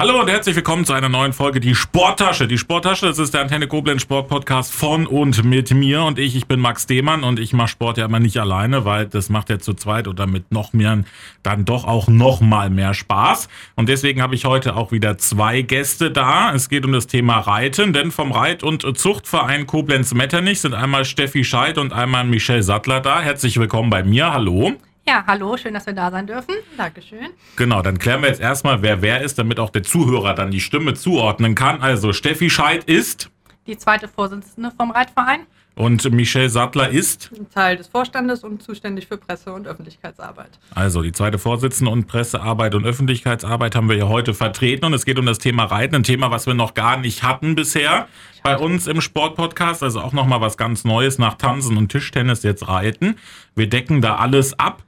Hallo und herzlich willkommen zu einer neuen Folge Die Sporttasche. Die Sporttasche, das ist der Antenne Koblenz Sport Podcast von und mit mir und ich. Ich bin Max Demann und ich mache Sport ja immer nicht alleine, weil das macht ja zu zweit oder mit noch mehr dann doch auch noch mal mehr Spaß. Und deswegen habe ich heute auch wieder zwei Gäste da. Es geht um das Thema Reiten, denn vom Reit- und Zuchtverein Koblenz Metternich sind einmal Steffi Scheid und einmal Michelle Sattler da. Herzlich willkommen bei mir. Hallo. Ja, hallo, schön, dass wir da sein dürfen. Dankeschön. Genau, dann klären wir jetzt erstmal, wer wer ist, damit auch der Zuhörer dann die Stimme zuordnen kann. Also Steffi Scheid ist die zweite Vorsitzende vom Reitverein. Und Michelle Sattler ist Teil des Vorstandes und zuständig für Presse- und Öffentlichkeitsarbeit. Also die zweite Vorsitzende und Pressearbeit und Öffentlichkeitsarbeit haben wir ja heute vertreten und es geht um das Thema Reiten, ein Thema, was wir noch gar nicht hatten bisher bei uns im Sportpodcast, also auch nochmal was ganz Neues nach Tanzen und Tischtennis jetzt Reiten. Wir decken da alles ab.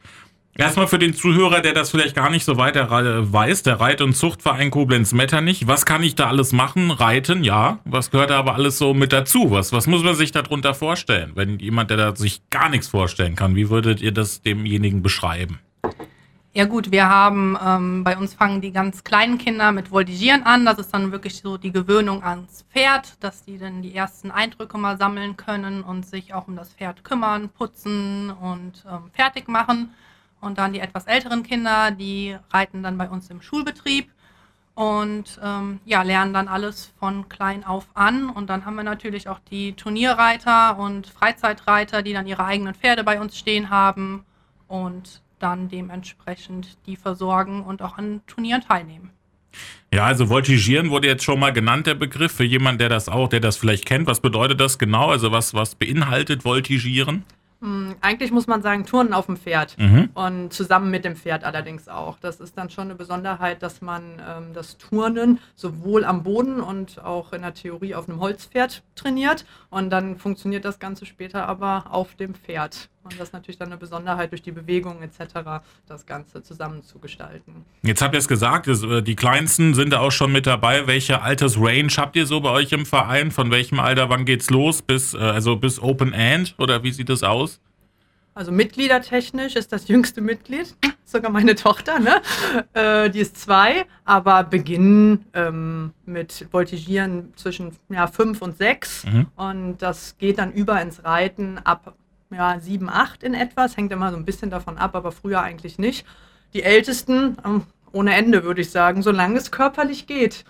Erstmal für den Zuhörer, der das vielleicht gar nicht so weiter weiß, der Reit- und Zuchtverein Koblenz-Metternich. Was kann ich da alles machen? Reiten, ja. Was gehört da aber alles so mit dazu? Was, was muss man sich darunter vorstellen? Wenn jemand, der da sich gar nichts vorstellen kann, wie würdet ihr das demjenigen beschreiben? Ja gut, wir haben, ähm, bei uns fangen die ganz kleinen Kinder mit Voltigieren an. Das ist dann wirklich so die Gewöhnung ans Pferd, dass die dann die ersten Eindrücke mal sammeln können und sich auch um das Pferd kümmern, putzen und ähm, fertig machen. Und dann die etwas älteren Kinder, die reiten dann bei uns im Schulbetrieb und ähm, ja, lernen dann alles von klein auf an. Und dann haben wir natürlich auch die Turnierreiter und Freizeitreiter, die dann ihre eigenen Pferde bei uns stehen haben und dann dementsprechend die versorgen und auch an Turnieren teilnehmen. Ja, also Voltigieren wurde jetzt schon mal genannt, der Begriff, für jemanden, der das auch, der das vielleicht kennt. Was bedeutet das genau? Also was, was beinhaltet Voltigieren? Hm, eigentlich muss man sagen, Turnen auf dem Pferd mhm. und zusammen mit dem Pferd allerdings auch. Das ist dann schon eine Besonderheit, dass man ähm, das Turnen sowohl am Boden und auch in der Theorie auf einem Holzpferd trainiert und dann funktioniert das Ganze später aber auf dem Pferd. Und das ist natürlich dann eine Besonderheit durch die Bewegung etc., das Ganze zusammen zu gestalten. Jetzt habt ihr es gesagt, äh, die Kleinsten sind da auch schon mit dabei. Welche Altersrange habt ihr so bei euch im Verein? Von welchem Alter, wann geht's los? Bis, äh, also bis Open End oder wie sieht das aus? Also mitgliedertechnisch ist das jüngste Mitglied, sogar meine Tochter, ne? Äh, die ist zwei, aber beginnen ähm, mit Voltigieren zwischen ja, fünf und sechs. Mhm. Und das geht dann über ins Reiten ab ja, sieben, acht in etwas. Hängt immer so ein bisschen davon ab, aber früher eigentlich nicht. Die Ältesten ähm, ohne Ende, würde ich sagen, solange es körperlich geht.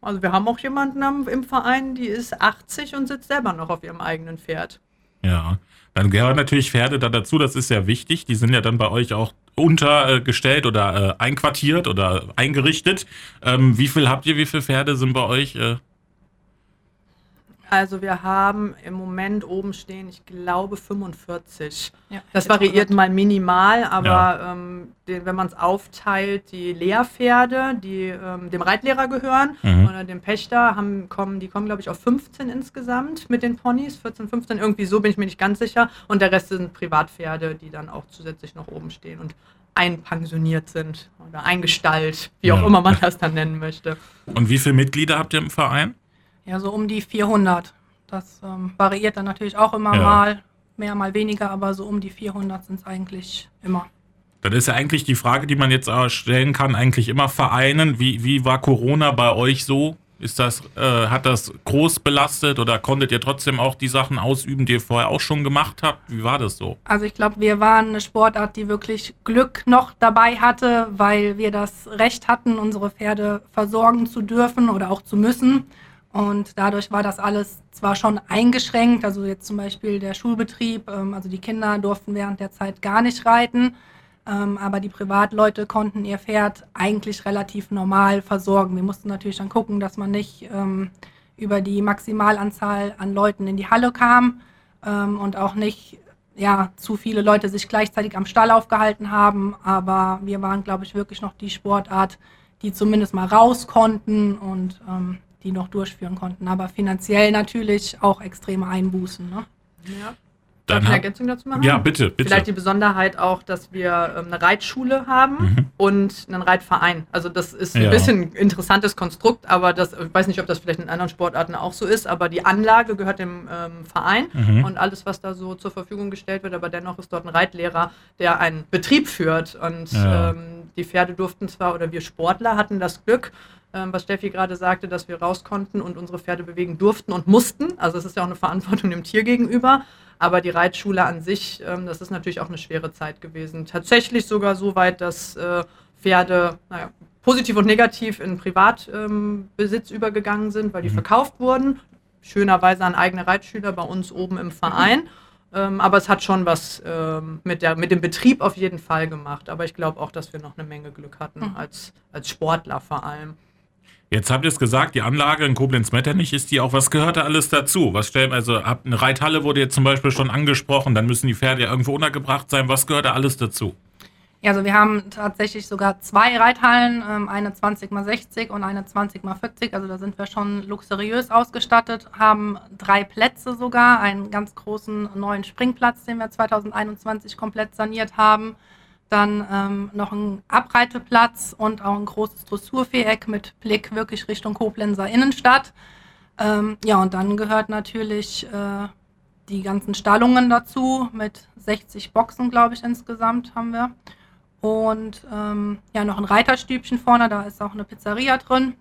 Also wir haben auch jemanden im Verein, die ist 80 und sitzt selber noch auf ihrem eigenen Pferd. Ja, dann gehören natürlich Pferde da dazu, das ist ja wichtig. Die sind ja dann bei euch auch untergestellt oder äh, einquartiert oder eingerichtet. Ähm, wie viel habt ihr, wie viele Pferde sind bei euch? Äh, also wir haben im Moment oben stehen, ich glaube 45. Ja, das variiert mal minimal, aber ja. ähm, den, wenn man es aufteilt, die Lehrpferde, die ähm, dem Reitlehrer gehören mhm. oder dem Pächter, haben, kommen, die kommen glaube ich auf 15 insgesamt mit den Ponys, 14, 15, irgendwie so bin ich mir nicht ganz sicher. Und der Rest sind Privatpferde, die dann auch zusätzlich noch oben stehen und einpensioniert sind oder eingestallt, wie auch ja. immer man das dann nennen möchte. Und wie viele Mitglieder habt ihr im Verein? Ja, so um die 400. Das ähm, variiert dann natürlich auch immer ja. mal, mehr, mal weniger, aber so um die 400 sind es eigentlich immer. Dann ist ja eigentlich die Frage, die man jetzt stellen kann, eigentlich immer vereinen. Wie, wie war Corona bei euch so? Ist das, äh, hat das groß belastet oder konntet ihr trotzdem auch die Sachen ausüben, die ihr vorher auch schon gemacht habt? Wie war das so? Also ich glaube, wir waren eine Sportart, die wirklich Glück noch dabei hatte, weil wir das Recht hatten, unsere Pferde versorgen zu dürfen oder auch zu müssen. Und dadurch war das alles zwar schon eingeschränkt, also jetzt zum Beispiel der Schulbetrieb, ähm, also die Kinder durften während der Zeit gar nicht reiten, ähm, aber die Privatleute konnten ihr Pferd eigentlich relativ normal versorgen. Wir mussten natürlich dann gucken, dass man nicht ähm, über die Maximalanzahl an Leuten in die Halle kam und auch nicht ja, zu viele Leute sich gleichzeitig am Stall aufgehalten haben, aber wir waren, glaube ich, wirklich noch die Sportart, die zumindest mal raus konnten und ähm, die noch durchführen konnten. Aber finanziell natürlich auch extreme Einbußen. Ne? Ja. Darf ich eine Ergänzung dazu machen? Ja, bitte, bitte. Vielleicht die Besonderheit auch, dass wir ähm, eine Reitschule haben mhm. und einen Reitverein. Also das ist ein ja. bisschen ein interessantes Konstrukt, aber das, ich weiß nicht, ob das vielleicht in anderen Sportarten auch so ist, aber die Anlage gehört dem ähm, Verein mhm. und alles, was da so zur Verfügung gestellt wird, aber dennoch ist dort ein Reitlehrer, der einen Betrieb führt und ja. ähm, die Pferde durften zwar, oder wir Sportler hatten das Glück, ähm, was Steffi gerade sagte, dass wir raus konnten und unsere Pferde bewegen durften und mussten. Also es ist ja auch eine Verantwortung dem Tier gegenüber. Aber die Reitschule an sich, ähm, das ist natürlich auch eine schwere Zeit gewesen. Tatsächlich sogar so weit, dass äh, Pferde, naja, positiv und negativ in Privatbesitz ähm, übergegangen sind, weil die mhm. verkauft wurden. Schönerweise an eigene Reitschüler bei uns oben im Verein. Mhm. Ähm, aber es hat schon was ähm, mit, der, mit dem Betrieb auf jeden Fall gemacht. Aber ich glaube auch, dass wir noch eine Menge Glück hatten, mhm. als, als Sportler vor allem. Jetzt habt ihr es gesagt, die Anlage in Koblenz-Metternich ist die auch. Was gehört da alles dazu? Was stellen, also habt eine Reithalle wurde jetzt zum Beispiel schon angesprochen, dann müssen die Pferde ja irgendwo untergebracht sein. Was gehört da alles dazu? Ja, also wir haben tatsächlich sogar zwei Reithallen, ähm, eine 20 x 60 und eine 20 x 40. Also da sind wir schon luxuriös ausgestattet, haben drei Plätze sogar, einen ganz großen neuen Springplatz, den wir 2021 komplett saniert haben. Dann ähm, noch ein Abreiteplatz und auch ein großes Dressurviereck mit Blick wirklich Richtung Koblenzer Innenstadt. Ähm, ja, und dann gehört natürlich äh, die ganzen Stallungen dazu mit 60 Boxen, glaube ich, insgesamt haben wir. Und ähm, ja, noch ein Reiterstübchen vorne, da ist auch eine Pizzeria drin.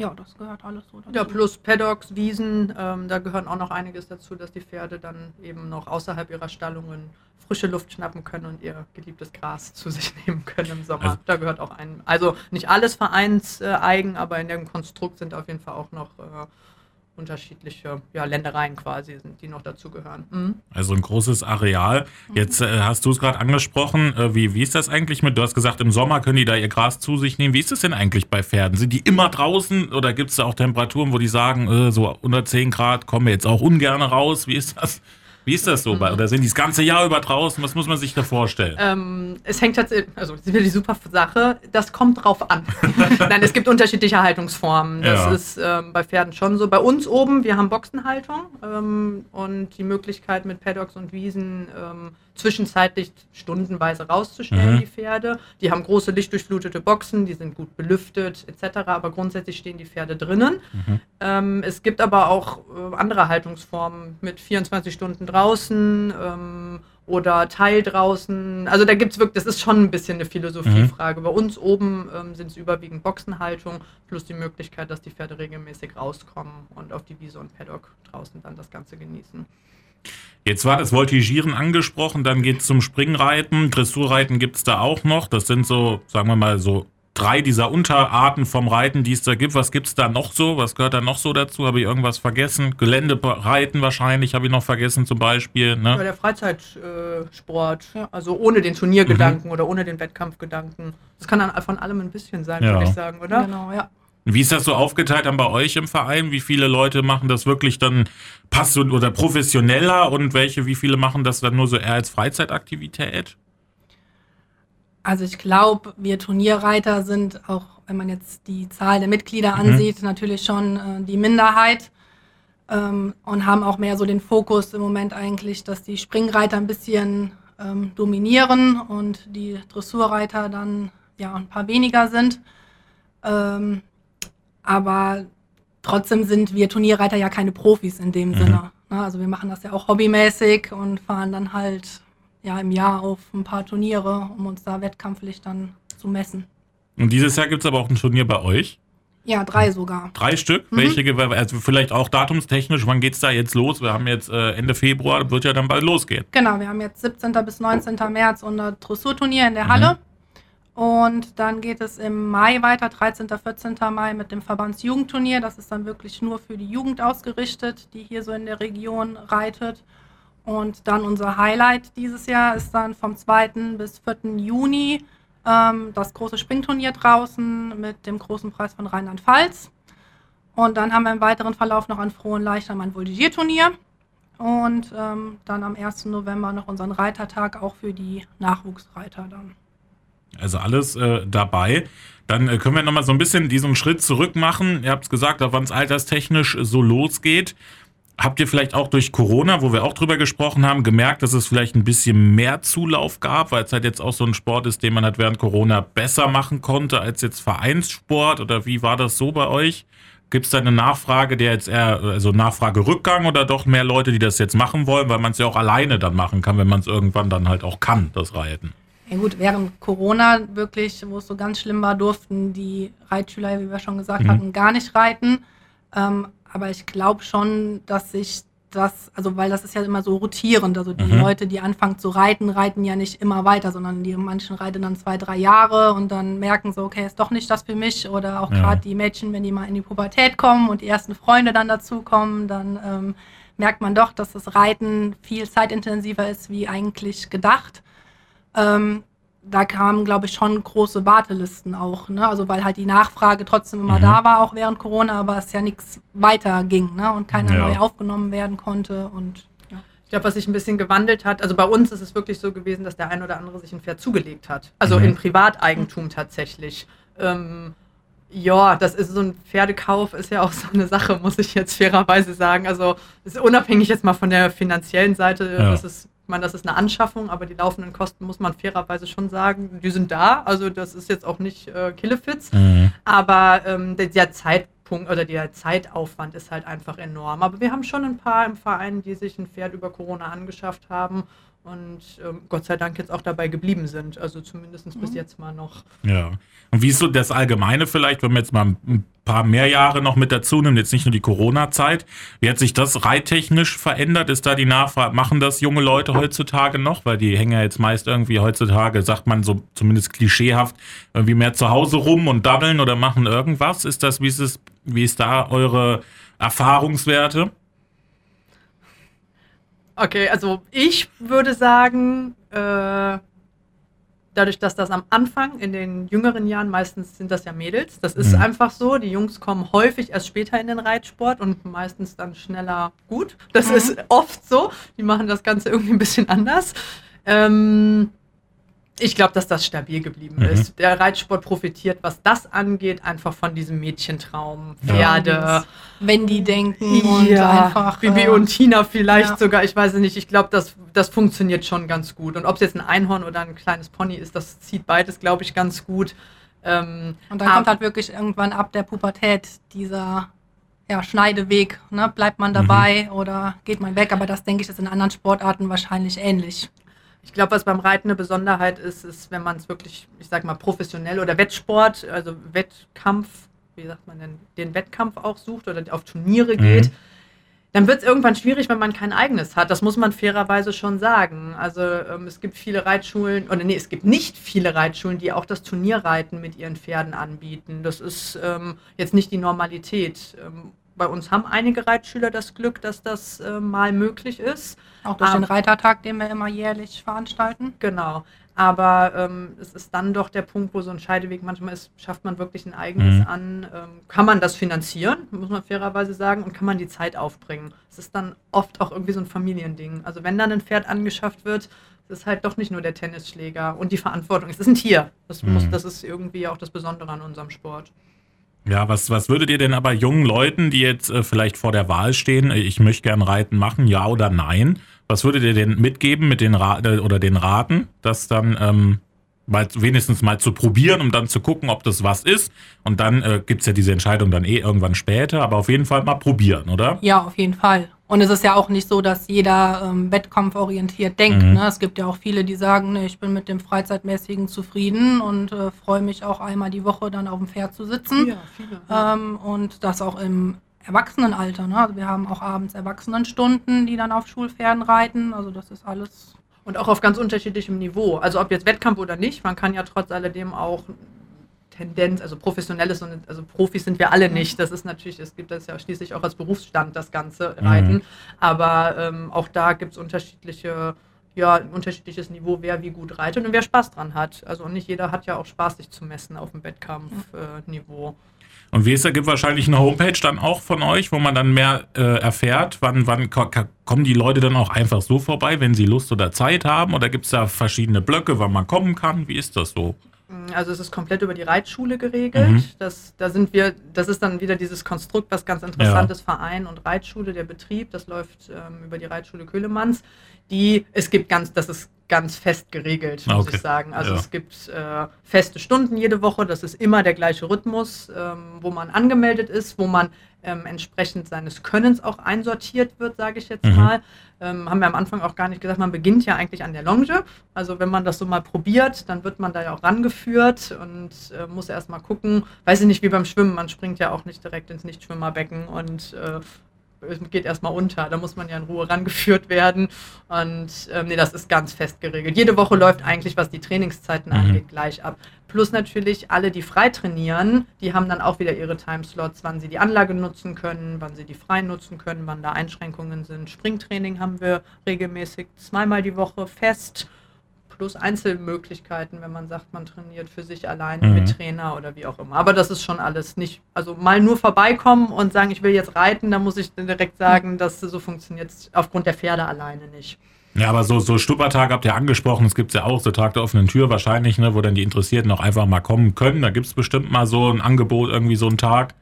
Ja, das gehört alles so dazu. Ja, plus Paddocks, Wiesen, ähm, da gehören auch noch einiges dazu, dass die Pferde dann eben noch außerhalb ihrer Stallungen frische Luft schnappen können und ihr geliebtes Gras zu sich nehmen können im Sommer. Also, da gehört auch ein, also nicht alles vereinseigen, aber in dem Konstrukt sind auf jeden Fall auch noch äh, unterschiedliche ja, Ländereien quasi sind, die noch dazugehören. Mhm. Also ein großes Areal. Jetzt äh, hast du es gerade angesprochen. Äh, wie, wie ist das eigentlich mit? Du hast gesagt, im Sommer können die da ihr Gras zu sich nehmen. Wie ist das denn eigentlich bei Pferden? Sind die immer draußen oder gibt es da auch Temperaturen, wo die sagen, äh, so unter 10 Grad kommen wir jetzt auch ungern raus? Wie ist das? Wie ist das so? Mhm. Oder sind die das ganze Jahr über draußen? Was muss man sich da vorstellen? Ähm, es hängt tatsächlich, also das ist wieder die super Sache, das kommt drauf an. Nein, es gibt unterschiedliche Haltungsformen. Das ja. ist ähm, bei Pferden schon so. Bei uns oben, wir haben Boxenhaltung ähm, und die Möglichkeit mit Paddocks und Wiesen ähm, zwischenzeitlich stundenweise rauszustellen, mhm. die Pferde. Die haben große lichtdurchflutete Boxen, die sind gut belüftet etc., aber grundsätzlich stehen die Pferde drinnen. Mhm. Ähm, es gibt aber auch äh, andere Haltungsformen mit 24 Stunden draußen ähm, oder Teil draußen. Also da gibt es wirklich, das ist schon ein bisschen eine Philosophiefrage. Mhm. Bei uns oben ähm, sind es überwiegend Boxenhaltung plus die Möglichkeit, dass die Pferde regelmäßig rauskommen und auf die Wiese und Paddock draußen dann das Ganze genießen. Jetzt war das Voltigieren angesprochen, dann geht es zum Springreiten. Dressurreiten gibt es da auch noch. Das sind so, sagen wir mal, so drei dieser Unterarten vom Reiten, die es da gibt. Was gibt es da noch so? Was gehört da noch so dazu? Habe ich irgendwas vergessen? Geländereiten wahrscheinlich habe ich noch vergessen zum Beispiel. Ne? Ja, der Freizeitsport, äh, also ohne den Turniergedanken mhm. oder ohne den Wettkampfgedanken. Das kann dann von allem ein bisschen sein, ja. würde ich sagen, oder? Genau, ja. Wie ist das so aufgeteilt dann bei euch im Verein? Wie viele Leute machen das wirklich dann passiv oder professioneller und welche, wie viele machen das dann nur so eher als Freizeitaktivität? Also ich glaube, wir Turnierreiter sind auch, wenn man jetzt die Zahl der Mitglieder mhm. ansieht, natürlich schon äh, die Minderheit ähm, und haben auch mehr so den Fokus im Moment eigentlich, dass die Springreiter ein bisschen ähm, dominieren und die Dressurreiter dann ja ein paar weniger sind. Ähm, aber trotzdem sind wir Turnierreiter ja keine Profis in dem mhm. Sinne. Ne? Also wir machen das ja auch hobbymäßig und fahren dann halt ja im Jahr auf ein paar Turniere, um uns da wettkampflich dann zu messen. Und dieses Jahr gibt es aber auch ein Turnier bei euch? Ja, drei sogar. Drei Stück? Mhm. Welche, also vielleicht auch datumstechnisch, wann geht es da jetzt los? Wir haben jetzt äh, Ende Februar, wird ja dann bald losgehen. Genau, wir haben jetzt 17. bis 19. März unser Dressurturnier in der mhm. Und dann geht es im Mai weiter, 13. 14. Mai mit dem Verbandsjugendturnier. Das ist dann wirklich nur für die Jugend ausgerichtet, die hier so in der Region reitet. Und dann unser Highlight dieses Jahr ist dann vom 2. bis 4. Juni ähm, das große Springturnier draußen mit dem großen Preis von Rheinland-Pfalz. Und dann haben wir im weiteren Verlauf noch an Frohen Leichtern ein Voltigierturnier. Und ähm, dann am 1. November noch unseren Reitertag, auch für die Nachwuchsreiter dann. Also alles äh, dabei. Dann äh, können wir nochmal so ein bisschen diesen Schritt zurück machen. Ihr habt es gesagt, wann es alterstechnisch so losgeht. Habt ihr vielleicht auch durch Corona, wo wir auch drüber gesprochen haben, gemerkt, dass es vielleicht ein bisschen mehr Zulauf gab, weil es halt jetzt auch so ein Sport ist, den man halt während Corona besser machen konnte als jetzt Vereinssport? Oder wie war das so bei euch? Gibt es da eine Nachfrage, der jetzt eher, also Nachfragerückgang oder doch mehr Leute, die das jetzt machen wollen, weil man es ja auch alleine dann machen kann, wenn man es irgendwann dann halt auch kann, das Reiten? Ja gut, während Corona wirklich, wo es so ganz schlimm war, durften die Reitschüler, wie wir schon gesagt Mhm. hatten, gar nicht reiten. Ähm, aber ich glaube schon, dass sich das, also weil das ist ja immer so rotierend. Also die Mhm. Leute, die anfangen zu reiten, reiten ja nicht immer weiter, sondern die manchen reiten dann zwei, drei Jahre und dann merken so, okay, ist doch nicht das für mich. Oder auch Ja. gerade die Mädchen, wenn die mal in die Pubertät kommen und die ersten Freunde dann dazukommen, dann ähm, merkt man doch, dass das Reiten viel zeitintensiver ist, wie eigentlich gedacht. Ähm, da kamen, glaube ich, schon große Wartelisten auch, ne? Also weil halt die Nachfrage trotzdem immer Mhm. da war, auch während Corona, aber es ja nichts weiter ging, ne? Und keiner Ja. neu aufgenommen werden konnte. Und ja. Ich glaube, was sich ein bisschen gewandelt hat, also bei uns ist es wirklich so gewesen, dass der ein oder andere sich ein Pferd zugelegt hat. Also Mhm. in Privateigentum tatsächlich. Ähm, ja, das ist so ein Pferdekauf, ist ja auch so eine Sache, muss ich jetzt fairerweise sagen. Also ist unabhängig jetzt mal von der finanziellen Seite, Ja. das ist, meine, das ist eine Anschaffung, aber die laufenden Kosten muss man fairerweise schon sagen, die sind da. Also das ist jetzt auch nicht äh, Killefits. Mhm. Aber ähm, der, der Zeitpunkt oder der Zeitaufwand ist halt einfach enorm. Aber wir haben schon ein paar im Verein, die sich ein Pferd über Corona angeschafft haben und ähm, Gott sei Dank jetzt auch dabei geblieben sind. Also zumindest bis Mhm. jetzt mal noch. Ja. Und wie ist so das Allgemeine vielleicht, wenn man jetzt mal ein paar mehr Jahre noch mit dazu nimmt, jetzt nicht nur die Corona-Zeit, wie hat sich das reittechnisch verändert? Ist da die Nachfrage, machen das junge Leute heutzutage noch? Weil die hängen ja jetzt meist irgendwie heutzutage, sagt man so zumindest klischeehaft, irgendwie mehr zu Hause rum und daddeln oder machen irgendwas. Ist das, wie ist es, wie ist da eure Erfahrungswerte? Okay, also ich würde sagen, äh, dadurch, dass das am Anfang in den jüngeren Jahren meistens sind das ja Mädels, das ist Mhm. einfach so. Die Jungs kommen häufig erst später in den Reitsport und meistens dann schneller gut. Das Mhm. ist oft so. Die machen das Ganze irgendwie ein bisschen anders. Ähm, ich glaube, dass das stabil geblieben Mhm. ist. Der Reitsport profitiert, was das angeht, einfach von diesem Mädchentraum. Ja. Pferde. wenn die denken und Ja, einfach. Bibi äh, und Tina vielleicht ja. sogar, ich weiß es nicht. Ich glaube, das, das funktioniert schon ganz gut. Und ob es jetzt ein Einhorn oder ein kleines Pony ist, das zieht beides, glaube ich, ganz gut. Ähm, Und dann ab- kommt halt wirklich irgendwann ab der Pubertät dieser ja, Schneideweg. Ne? Bleibt man dabei oder geht man weg? Aber das denke ich ist in anderen Sportarten wahrscheinlich ähnlich. Ich glaube, was beim Reiten eine Besonderheit ist, ist, wenn man es wirklich, ich sag mal, professionell oder Wettsport, also Wettkampf, wie sagt man denn, den Wettkampf auch sucht oder auf Turniere geht, dann wird es irgendwann schwierig, wenn man kein eigenes hat. Das muss man fairerweise schon sagen. Also ähm, es gibt viele Reitschulen, oder nee, es gibt nicht viele Reitschulen, die auch das Turnierreiten mit ihren Pferden anbieten. Das ist ähm, jetzt nicht die Normalität. Ähm, bei uns haben einige Reitschüler das Glück, dass das äh, mal möglich ist. Auch durch Ah. den Reitertag, den wir immer jährlich veranstalten. Genau. Aber ähm, es ist dann doch der Punkt, wo so ein Scheideweg manchmal ist, schafft man wirklich ein eigenes Mhm. an. Ähm, kann man das finanzieren, muss man fairerweise sagen, und kann man die Zeit aufbringen. Es ist dann oft auch irgendwie so ein Familiending. Also wenn dann ein Pferd angeschafft wird, es ist halt doch nicht nur der Tennisschläger und die Verantwortung. Es ist ein Tier. Das, muss, Mhm. das ist irgendwie auch das Besondere an unserem Sport. Ja, was, was würdet ihr denn aber jungen Leuten, die jetzt äh, vielleicht vor der Wahl stehen, äh, ich möchte gern Reiten machen, ja oder nein, was würdet ihr denn mitgeben mit den Ra äh, oder den Raten, das dann ähm, mal, wenigstens mal zu probieren, um dann zu gucken, ob das was ist? Und dann äh, gibt es ja diese Entscheidung dann eh irgendwann später, aber auf jeden Fall mal probieren, oder? Ja, auf jeden Fall. Und es ist ja auch nicht so, dass jeder ähm, wettkampforientiert denkt. Mhm. Ne? Es gibt ja auch viele, die sagen, ne, ich bin mit dem Freizeitmäßigen zufrieden und äh, freue mich auch einmal die Woche dann auf dem Pferd zu sitzen. viele. Ähm, und das auch im Erwachsenenalter. Ne? Also wir haben auch abends Erwachsenenstunden, die dann auf Schulpferden reiten. Also das ist alles. Und auch auf ganz unterschiedlichem Niveau. Also ob jetzt Wettkampf oder nicht, man kann ja trotz alledem auch Tendenz, also professionelles und also Profis sind wir alle nicht. Das ist natürlich, es gibt das ja schließlich auch als Berufsstand, das ganze Reiten. Mhm. Aber ähm, auch da gibt es unterschiedliche, ja, ein unterschiedliches Niveau, wer wie gut reitet und wer Spaß dran hat. Also nicht jeder hat ja auch Spaß, sich zu messen auf dem Wettkampfniveau. Äh. Und wie ist da, gibt wahrscheinlich eine Homepage dann auch von euch, wo man dann mehr äh, erfährt, wann, wann kommen die Leute dann auch einfach so vorbei, wenn sie Lust oder Zeit haben? Oder gibt es da verschiedene Blöcke, wann man kommen kann? Wie ist das so? Also es ist komplett über die Reitschule geregelt. Mhm. Das, da sind wir, das ist dann wieder dieses Konstrukt, was ganz interessant ist, Verein und Reitschule, der Betrieb, das läuft ähm, über die Reitschule Köhlemanns. Die, es gibt ganz, das ist ganz fest geregelt, muss okay. ich sagen. Also Ja. es gibt äh, feste Stunden jede Woche, das ist immer der gleiche Rhythmus, ähm, wo man angemeldet ist, wo man ähm, entsprechend seines Könnens auch einsortiert wird, sage ich jetzt Mhm. mal. Ähm, haben wir am Anfang auch gar nicht gesagt, man beginnt ja eigentlich an der Longe. Also wenn man das so mal probiert, dann wird man da ja auch rangeführt und äh, muss erst mal gucken. Weiß ich nicht, wie beim Schwimmen, man springt ja auch nicht direkt ins Nichtschwimmerbecken und äh, geht erstmal unter. Da muss man ja in Ruhe rangeführt werden. Und ähm, nee, das ist ganz fest geregelt. Jede Woche läuft eigentlich, was die Trainingszeiten Mhm. angeht, gleich ab. Plus natürlich alle, die frei trainieren, die haben dann auch wieder ihre Timeslots, wann sie die Anlage nutzen können, wann sie die frei nutzen können, wann da Einschränkungen sind. Springtraining haben wir regelmäßig zweimal die Woche fest. Plus Einzelmöglichkeiten, wenn man sagt, man trainiert für sich alleine Mhm. mit Trainer oder wie auch immer. Aber das ist schon alles nicht, also mal nur vorbeikommen und sagen, ich will jetzt reiten, da muss ich dann direkt sagen, dass so funktioniert es aufgrund der Pferde alleine nicht. Ja, aber so, so Stuppertag habt ihr angesprochen, es gibt's ja auch, so Tag der offenen Tür wahrscheinlich, ne, wo dann die Interessierten auch einfach mal kommen können. Da gibt's bestimmt mal so ein Angebot, irgendwie so einen Tag.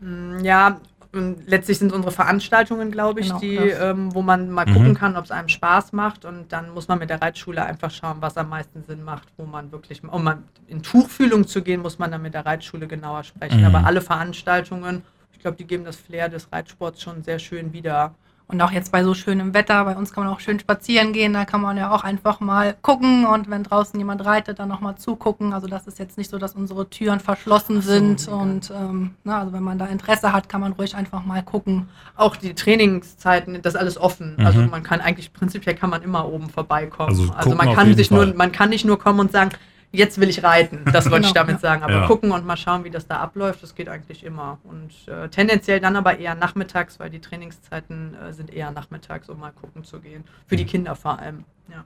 Mm, Ja, und letztlich sind unsere Veranstaltungen, glaube ich, Genau, die, ähm, wo man mal Mhm. gucken kann, ob es einem Spaß macht. Und dann muss man mit der Reitschule einfach schauen, was am meisten Sinn macht, wo man wirklich, um mal in Tuchfühlung zu gehen, muss man dann mit der Reitschule genauer sprechen. Mhm. Aber alle Veranstaltungen, ich glaube, die geben das Flair des Reitsports schon sehr schön wieder. Und auch jetzt bei so schönem Wetter, bei uns kann man auch schön spazieren gehen, da kann man ja auch einfach mal gucken und wenn draußen jemand reitet, dann nochmal zugucken. Also das ist jetzt nicht so, dass unsere Türen verschlossen so, sind mega. und ähm, na, also wenn man da Interesse hat, kann man ruhig einfach mal gucken. Auch die Trainingszeiten, das ist alles offen. Mhm. Also man kann eigentlich, prinzipiell kann man immer oben vorbeikommen. Also Also, man kann sich Fall. nur, man kann nicht nur kommen und sagen, jetzt will ich reiten. Das wollte ich Genau, damit ja. sagen. Aber Ja. gucken und mal schauen, wie das da abläuft, das geht eigentlich immer. Und äh, tendenziell dann aber eher nachmittags, weil die Trainingszeiten äh, sind eher nachmittags, um mal gucken zu gehen. Für Mhm. die Kinder vor allem. Ja.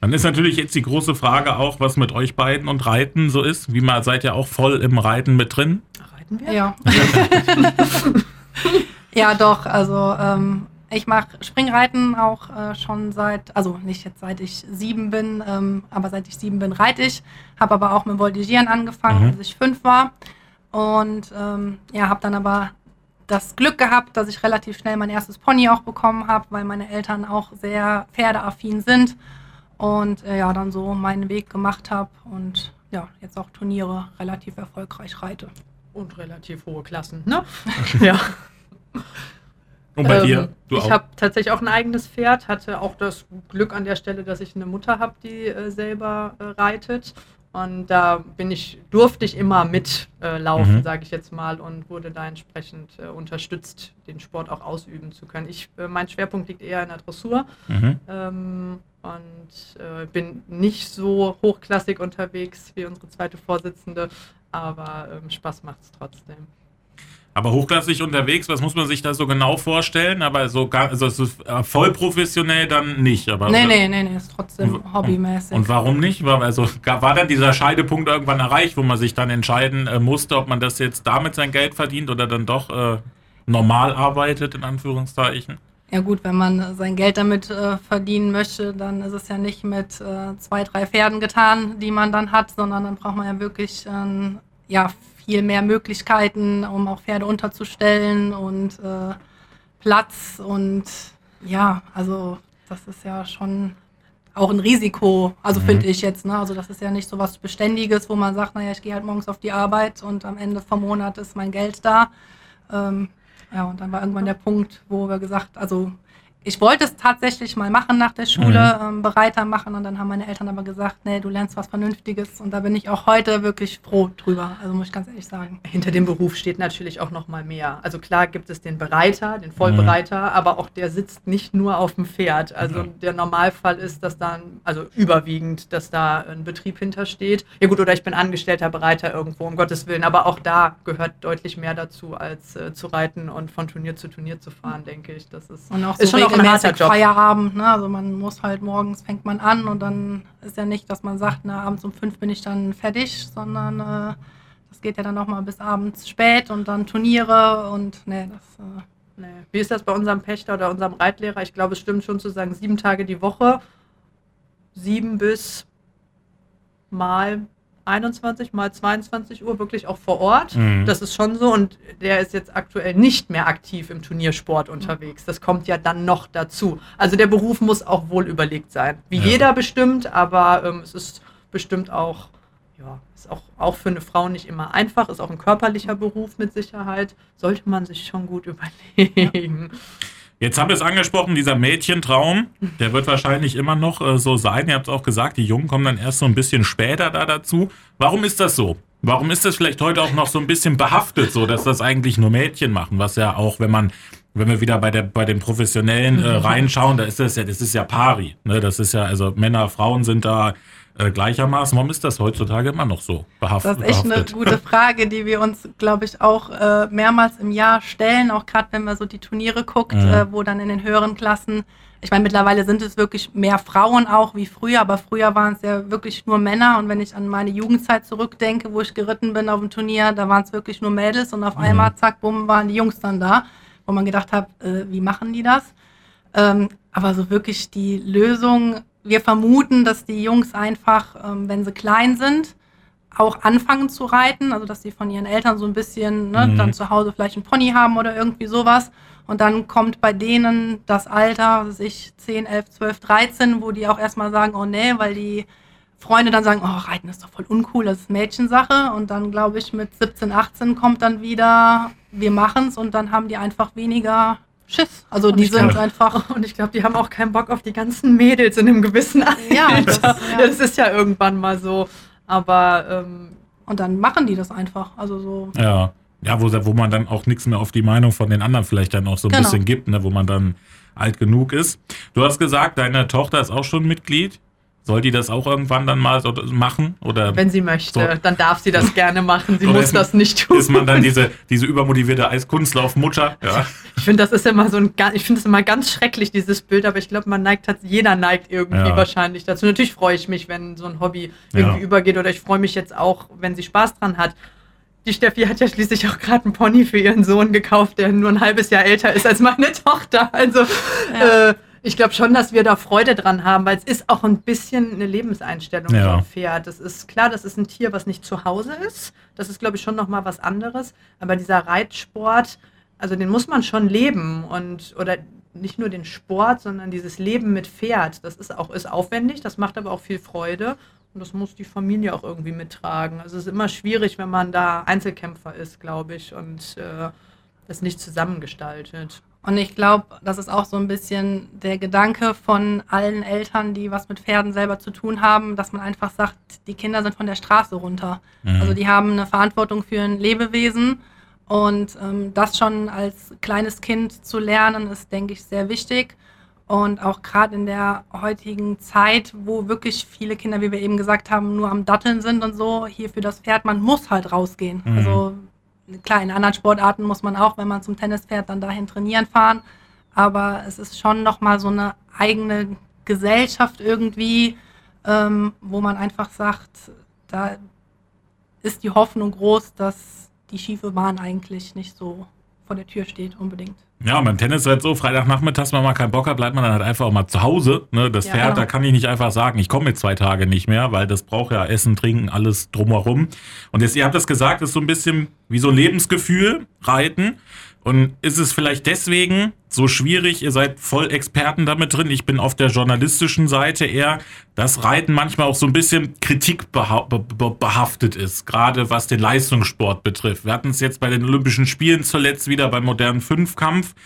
Dann ist natürlich jetzt die große Frage auch, was mit euch beiden und Reiten so ist. Wie mal seid ihr auch voll im Reiten mit drin? Reiten wir? Ja. ja, doch. Also ähm, ich mache Springreiten auch äh, schon seit, also nicht jetzt seit ich sieben bin, ähm, aber seit ich sieben bin reite ich. Habe aber auch mit Voltigieren angefangen, Mhm. als ich fünf war. Und ähm, ja, habe dann aber das Glück gehabt, dass ich relativ schnell mein erstes Pony auch bekommen habe, weil meine Eltern auch sehr pferdeaffin sind. Und äh, ja, dann so meinen Weg gemacht habe und ja, jetzt auch Turniere relativ erfolgreich reite. Und relativ hohe Klassen, ne? ja. Und bei Ähm, dir? Du ich habe tatsächlich auch ein eigenes Pferd, hatte auch das Glück an der Stelle, dass ich eine Mutter habe, die äh, selber äh, reitet. Und da bin ich, durfte ich immer mitlaufen, äh, Mhm. sage ich jetzt mal, und wurde da entsprechend äh, unterstützt, den Sport auch ausüben zu können. Ich, äh, mein Schwerpunkt liegt eher in der Dressur Mhm. ähm, und äh, bin nicht so hochklassig unterwegs wie unsere zweite Vorsitzende, aber ähm, Spaß macht es trotzdem. Aber hochklassig unterwegs, was muss man sich da so genau vorstellen? Aber so gar, also ist äh, voll professionell dann nicht. Aber Nee, nee, nee, nee, ist trotzdem hobbymäßig. Und warum nicht? War, also, war dann dieser Scheidepunkt irgendwann erreicht, wo man sich dann entscheiden äh, musste, ob man das jetzt damit sein Geld verdient oder dann doch äh, normal arbeitet, in Anführungszeichen? Ja gut, wenn man sein Geld damit äh, verdienen möchte, dann ist es ja nicht mit äh, zwei, drei Pferden getan, die man dann hat, sondern dann braucht man ja wirklich ähm, ja, viel mehr Möglichkeiten, um auch Pferde unterzustellen und äh, Platz und ja, also das ist ja schon auch ein Risiko, also Mhm. finde ich jetzt. Ne? Also das ist ja nicht so was Beständiges, wo man sagt, naja, ich gehe halt morgens auf die Arbeit und am Ende vom Monat ist mein Geld da. Ähm, ja, und dann war irgendwann der Punkt, wo wir gesagt, also ich wollte es tatsächlich mal machen nach der Schule, ähm, Bereiter machen und dann haben meine Eltern aber gesagt, nee, du lernst was Vernünftiges und da bin ich auch heute wirklich froh drüber, also muss ich ganz ehrlich sagen. Hinter dem Beruf steht natürlich auch noch mal mehr. Also klar gibt es den Bereiter, den Vollbereiter, aber auch der sitzt nicht nur auf dem Pferd. Also Mhm. der Normalfall ist, dass dann, also überwiegend, dass da ein Betrieb hintersteht. Ja gut, oder ich bin angestellter Bereiter irgendwo, um Gottes Willen. Aber auch da gehört deutlich mehr dazu, als äh, zu reiten und von Turnier zu Turnier zu fahren, denke ich. Das ist, Und auch ist so schon auch ein harter regelmäßig Job. Feierabend, ne? also man muss halt morgens fängt man an und dann ist ja nicht, dass man sagt, na abends um fünf bin ich dann fertig, sondern äh, das geht ja dann auch mal bis abends spät und dann Turniere und nee, das äh, Nee. Wie ist das bei unserem Pächter oder unserem Reitlehrer? Ich glaube, es stimmt schon zu sagen, sieben Tage die Woche, sieben bis mal 21 mal 22 Uhr wirklich auch vor Ort. Mhm. Das ist schon so. Und der ist jetzt aktuell nicht mehr aktiv im Turniersport unterwegs. Das kommt ja dann noch dazu. Also der Beruf muss auch wohl überlegt sein. Wie ja. jeder bestimmt, aber ähm, es ist bestimmt auch, ja, ist auch, auch für eine Frau nicht immer einfach, ist auch ein körperlicher Beruf mit Sicherheit. Sollte man sich schon gut überlegen. Ja. Jetzt haben wir es angesprochen, dieser Mädchentraum, der wird wahrscheinlich immer noch äh, so sein. Ihr habt es auch gesagt, die Jungen kommen dann erst so ein bisschen später da dazu. Warum ist das so? Warum ist das vielleicht heute auch noch so ein bisschen behaftet, so dass das eigentlich nur Mädchen machen, was ja auch, wenn man wenn wir wieder bei der bei den professionellen äh, reinschauen, da ist das ja das ist ja pari, ne? Das ist ja also Männer, Frauen sind da äh, gleichermaßen. Warum ist das heutzutage immer noch so behaftet? Das ist echt behaftet? eine gute Frage, die wir uns, glaube ich, auch äh, mehrmals im Jahr stellen, auch gerade wenn man so die Turniere guckt, mhm. äh, wo dann in den höheren Klassen, ich meine, mittlerweile sind es wirklich mehr Frauen auch wie früher, aber früher waren es ja wirklich nur Männer und wenn ich an meine Jugendzeit zurückdenke, wo ich geritten bin auf dem Turnier, da waren es wirklich nur Mädels und auf mhm. einmal, zack, bumm, waren die Jungs dann da, wo man gedacht hat, äh, wie machen die das? Ähm, aber so wirklich die Lösung wir vermuten, dass die Jungs einfach, ähm, wenn sie klein sind, auch anfangen zu reiten, also dass sie von ihren Eltern so ein bisschen ne, mhm. dann zu Hause vielleicht einen Pony haben oder irgendwie sowas. Und dann kommt bei denen das Alter, was ich 10, 11, 12, 13, wo die auch erstmal sagen, oh nee, weil die Freunde dann sagen, oh, Reiten ist doch voll uncool, das ist Mädchensache. Und dann glaube ich mit 17, 18 kommt dann wieder, wir machen's und dann haben die einfach weniger Schiss. Also und die sind glaub, einfach. Und ich glaube, die haben auch keinen Bock auf die ganzen Mädels in einem gewissen Alter. Ja, das, ja. das ist ja irgendwann mal so. Aber ähm, und dann machen die das einfach. Also so. Ja. Ja, wo, wo man dann auch nichts mehr auf die Meinung von den anderen vielleicht dann auch so ein genau. bisschen gibt, ne, wo man dann alt genug ist. Du hast gesagt, deine Tochter ist auch schon Mitglied. Soll die das auch irgendwann dann mal so machen? Oder Wenn sie möchte, so? dann darf sie das gerne machen. Sie muss das nicht tun. Ist man dann diese, diese übermotivierte Eiskunstlaufmutter? Ja. Ich finde, das ist immer so ein, ich finde es immer ganz schrecklich, dieses Bild, aber ich glaube, man neigt, jeder neigt irgendwie ja. wahrscheinlich dazu. Natürlich freue ich mich, wenn so ein Hobby irgendwie ja. übergeht oder ich freue mich jetzt auch, wenn sie Spaß dran hat. Die Steffi hat ja schließlich auch gerade einen Pony für ihren Sohn gekauft, der nur ein halbes Jahr älter ist als meine Tochter. Also, ja. äh, ich glaube schon, dass wir da Freude dran haben, weil es ist auch ein bisschen eine Lebenseinstellung, ja. ein Pferd. Das ist klar, das ist ein Tier, was nicht zu Hause ist. Das ist, glaube ich, schon nochmal was anderes. Aber dieser Reitsport, also den muss man schon leben und oder nicht nur den Sport, sondern dieses Leben mit Pferd, das ist auch ist aufwendig, das macht aber auch viel Freude und das muss die Familie auch irgendwie mittragen. Also es ist immer schwierig, wenn man da Einzelkämpfer ist, glaube ich, und äh, das nicht zusammengestaltet. Und ich glaube, das ist auch so ein bisschen der Gedanke von allen Eltern, die was mit Pferden selber zu tun haben, dass man einfach sagt, die Kinder sind von der Straße runter. Mhm. Also die haben eine Verantwortung für ein Lebewesen. Und ähm, das schon als kleines Kind zu lernen, ist, denke ich, sehr wichtig. Und auch gerade in der heutigen Zeit, wo wirklich viele Kinder, wie wir eben gesagt haben, nur am Datteln sind und so, hier für das Pferd, man muss halt rausgehen. Mhm. Also klar, in anderen Sportarten muss man auch, wenn man zum Tennis fährt, dann dahin trainieren fahren. Aber es ist schon nochmal so eine eigene Gesellschaft irgendwie, ähm, wo man einfach sagt, da ist die Hoffnung groß, dass die schiefe Bahn eigentlich nicht so vor der Tür steht unbedingt. Ja, beim Tennis ist halt so, Freitagnachmittags, wenn man keinen Bock hat, bleibt man dann halt einfach auch mal zu Hause. Ne? Das ja, Pferd, genau. da kann ich nicht einfach sagen, ich komme jetzt zwei Tage nicht mehr, weil das braucht ja Essen, Trinken, alles drumherum. Und jetzt, ihr habt das gesagt, ist so ein bisschen wie so ein Lebensgefühl, Reiten. Und ist es vielleicht deswegen so schwierig, ihr seid voll Experten damit drin, ich bin auf der journalistischen Seite eher, dass Reiten manchmal auch so ein bisschen Kritik behaftet ist, gerade was den Leistungssport betrifft. Wir hatten es jetzt bei den Olympischen Spielen zuletzt wieder beim modernen Fünfkampf.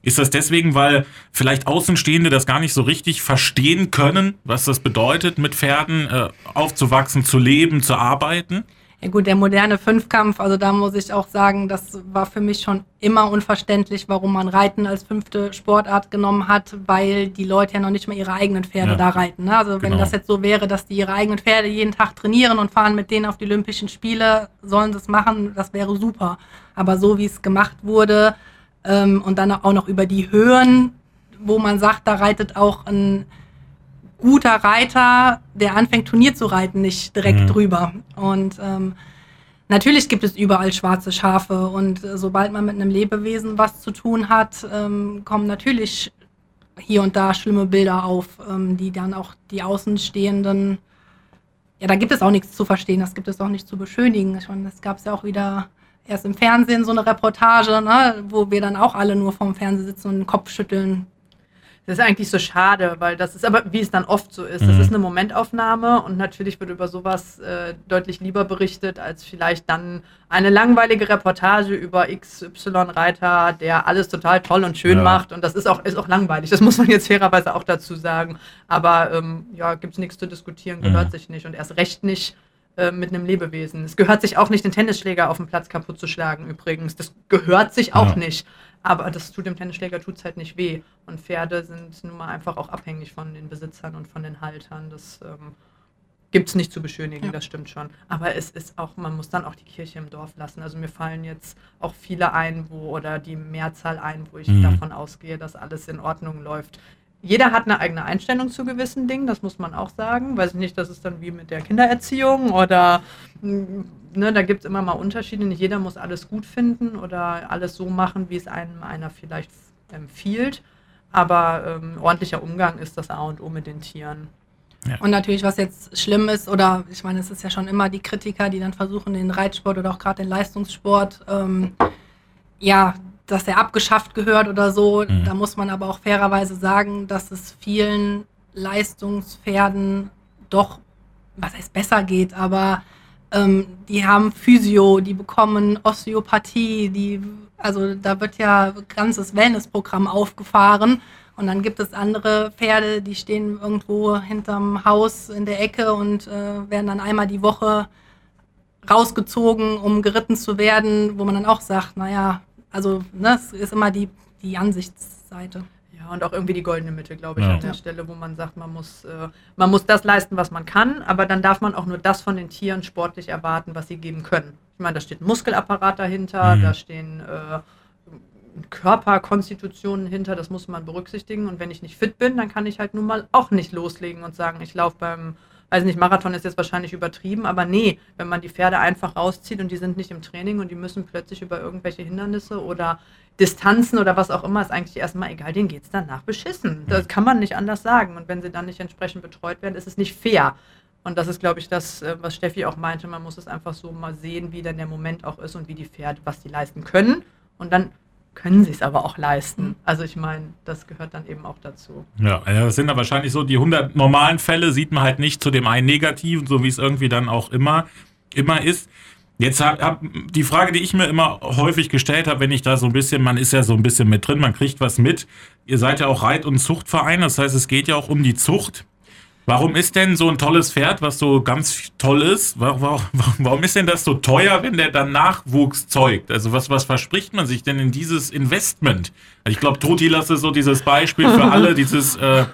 Ist das deswegen, weil vielleicht Außenstehende das gar nicht so richtig verstehen können, was das bedeutet, mit Pferden äh, aufzuwachsen, zu leben, zu arbeiten? Ja gut, der moderne Fünfkampf, also da muss ich auch sagen, das war für mich schon immer unverständlich, warum man Reiten als fünfte Sportart genommen hat, weil die Leute ja noch nicht mal ihre eigenen Pferde ja. da reiten. Ne? Also genau. wenn das jetzt so wäre, dass die ihre eigenen Pferde jeden Tag trainieren und fahren mit denen auf die Olympischen Spiele, sollen sie es machen, das wäre super. Aber so wie es gemacht wurde ähm, und dann auch noch über die Höhen, wo man sagt, da reitet auch ein guter Reiter, der anfängt Turnier zu reiten, nicht direkt mhm. drüber. Und ähm, natürlich gibt es überall schwarze Schafe und äh, sobald man mit einem Lebewesen was zu tun hat, ähm, kommen natürlich hier und da schlimme Bilder auf, ähm, die dann auch die Außenstehenden ja, da gibt es auch nichts zu verstehen, das gibt es auch nicht zu beschönigen. Schon, das gab es ja auch wieder erst im Fernsehen so eine Reportage, ne, wo wir dann auch alle nur vorm Fernseher sitzen und den Kopf schütteln. Das ist eigentlich so schade, weil das ist aber, wie es dann oft so ist, das Mhm. ist eine Momentaufnahme und natürlich wird über sowas äh, deutlich lieber berichtet, als vielleicht dann eine langweilige Reportage über XY-Reiter, der alles total toll und schön Ja. macht. Und das ist auch, ist auch langweilig, das muss man jetzt fairerweise auch dazu sagen. Aber ähm, ja, gibt es nichts zu diskutieren, gehört Mhm. sich nicht und erst recht nicht äh, mit einem Lebewesen. Es gehört sich auch nicht, den Tennisschläger auf dem Platz kaputt zu schlagen, übrigens. Das gehört sich auch Ja. nicht. Aber das tut dem Tennisschläger tut's halt nicht weh. Und Pferde sind nun mal einfach auch abhängig von den Besitzern und von den Haltern. Das ähm, gibt es nicht zu beschönigen, Ja. das stimmt schon. Aber es ist auch, man muss dann auch die Kirche im Dorf lassen. Also mir fallen jetzt auch viele ein, wo, oder die Mehrzahl ein, wo ich Mhm. davon ausgehe, dass alles in Ordnung läuft. Jeder hat eine eigene Einstellung zu gewissen Dingen, das muss man auch sagen. Weiß ich nicht, das ist dann wie mit der Kindererziehung oder mh, ne, da gibt es immer mal Unterschiede. Nicht jeder muss alles gut finden oder alles so machen, wie es einem einer vielleicht empfiehlt. Aber ähm, ordentlicher Umgang ist das A und O mit den Tieren. Und natürlich, was jetzt schlimm ist, oder ich meine, es ist ja schon immer die Kritiker, die dann versuchen, den Reitsport oder auch gerade den Leistungssport, ähm, ja, dass der abgeschafft gehört oder so. Mhm. Da muss man aber auch fairerweise sagen, dass es vielen Leistungspferden doch, was heißt besser geht, aber ähm, die haben Physio, die bekommen Osteopathie, die, also da wird ja ein ganzes Wellnessprogramm aufgefahren. Und dann gibt es andere Pferde, die stehen irgendwo hinterm Haus in der Ecke und äh, werden dann einmal die Woche rausgezogen, um geritten zu werden, wo man dann auch sagt, naja, also ne, es ist immer die, die Ansichtsseite. Ja, und auch irgendwie die goldene Mitte, glaube ich, Ja. an der Stelle, wo man sagt, man muss, äh, man muss das leisten, was man kann, aber dann darf man auch nur das von den Tieren sportlich erwarten, was sie geben können. Ich meine, da steht ein Muskelapparat dahinter, Mhm. da stehen äh, Körperkonstitutionen hinter, das muss man berücksichtigen. Und wenn ich nicht fit bin, dann kann ich halt nun mal auch nicht loslegen und sagen, ich laufe beim, weiß nicht, Marathon ist jetzt wahrscheinlich übertrieben, aber nee, wenn man die Pferde einfach rauszieht und die sind nicht im Training und die müssen plötzlich über irgendwelche Hindernisse oder Distanzen oder was auch immer, ist eigentlich erstmal egal, denen geht es danach beschissen. Das kann man nicht anders sagen. Und wenn sie dann nicht entsprechend betreut werden, ist es nicht fair. Und das ist, glaube ich, das, äh, was Steffi auch meinte. Man muss es einfach so mal sehen, wie dann der Moment auch ist und wie die Pferde, was die leisten können. Und dann können sie es aber auch leisten. Also ich meine, das gehört dann eben auch dazu. Ja, das sind da wahrscheinlich so die 100 normalen Fälle, sieht man halt nicht zu dem einen negativen, so wie es irgendwie dann auch immer, immer ist. Jetzt hab, hab die Frage, die ich mir immer häufig gestellt habe, wenn ich da so ein bisschen, man ist ja so ein bisschen mit drin, man kriegt was mit. Ihr seid ja auch Reit- und Zuchtverein, das heißt, es geht ja auch um die Zucht. Warum ist denn so ein tolles Pferd, was so ganz toll ist, wa- wa- wa- warum ist denn das so teuer, wenn der dann Nachwuchs zeugt? Also was, was verspricht man sich denn in dieses Investment? Also ich glaube, Totilas ist so dieses Beispiel für alle, dieses, äh,